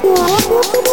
No, no,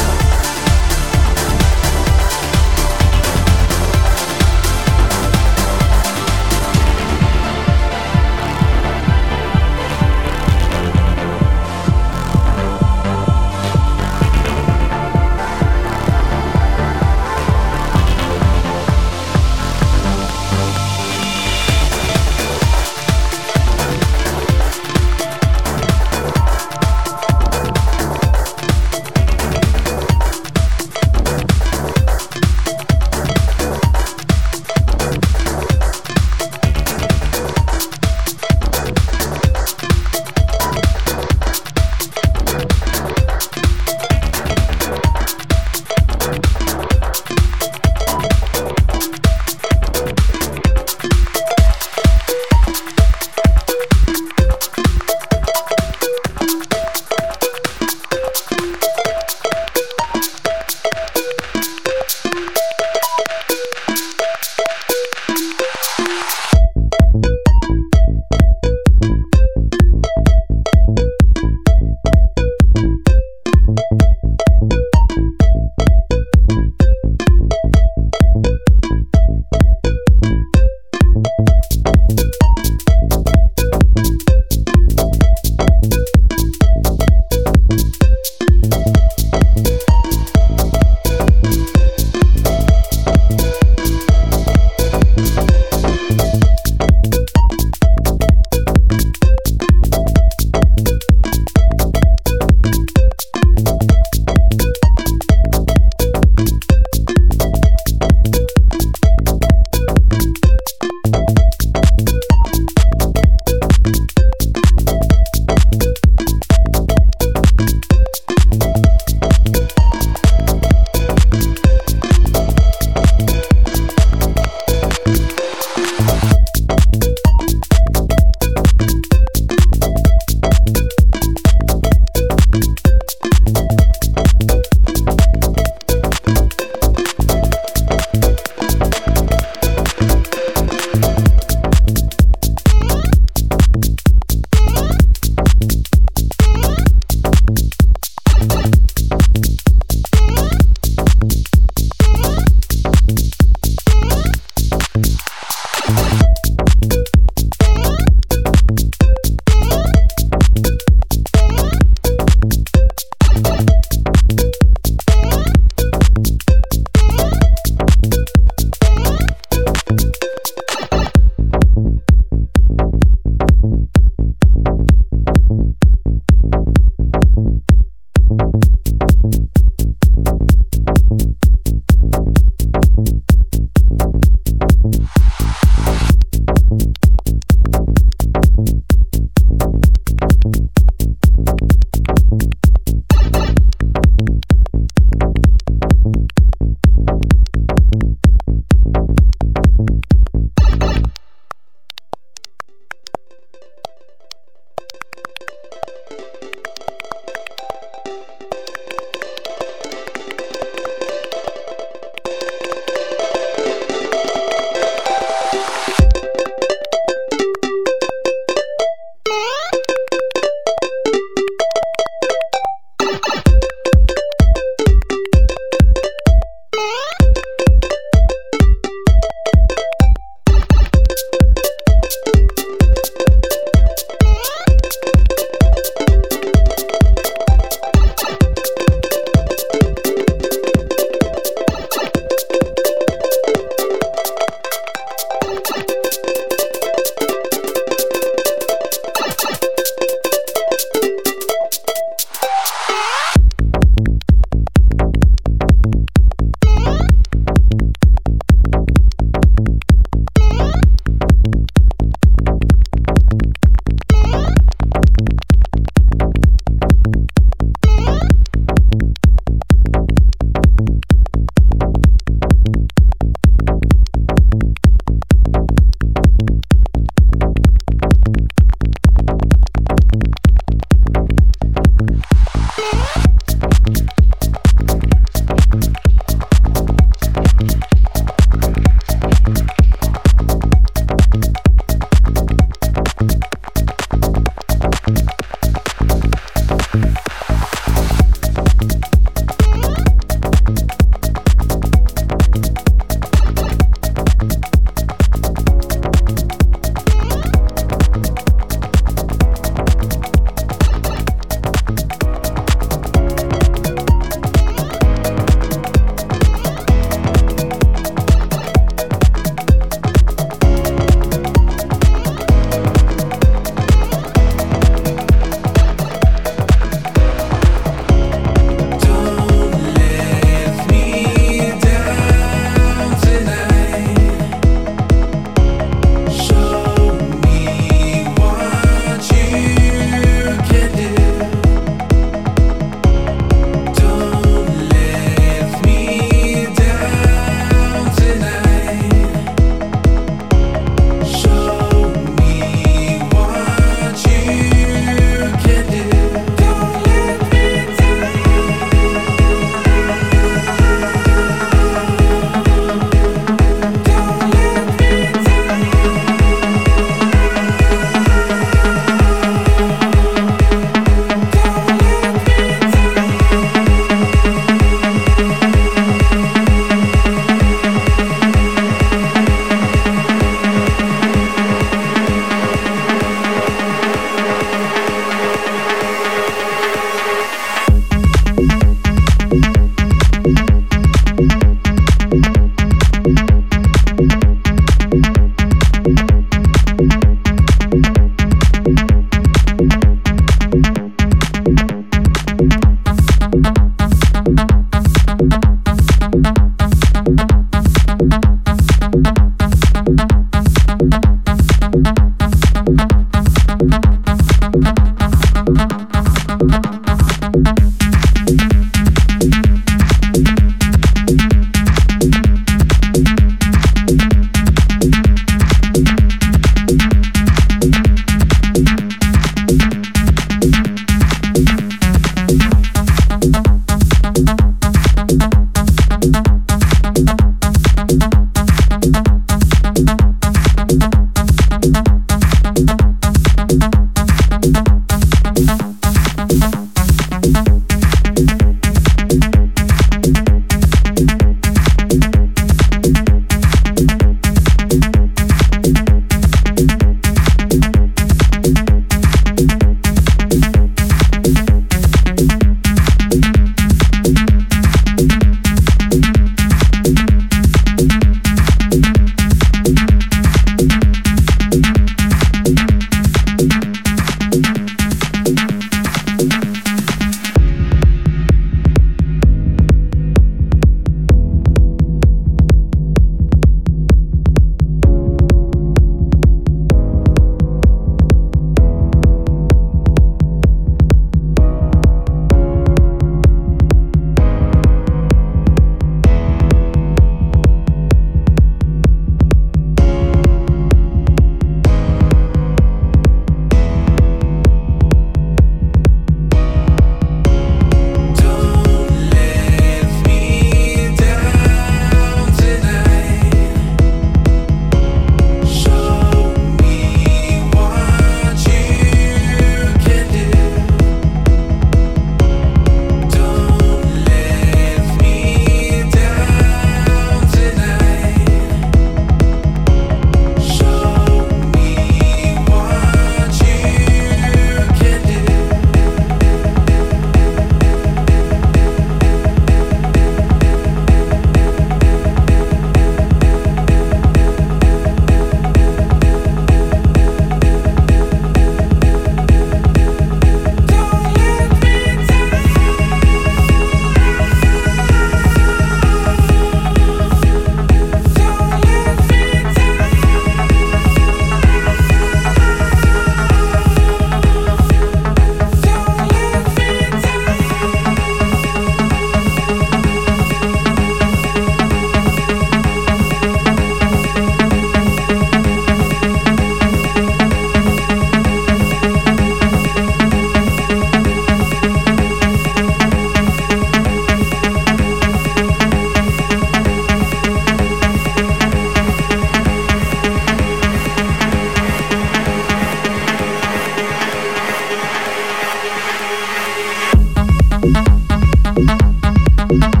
Thank you.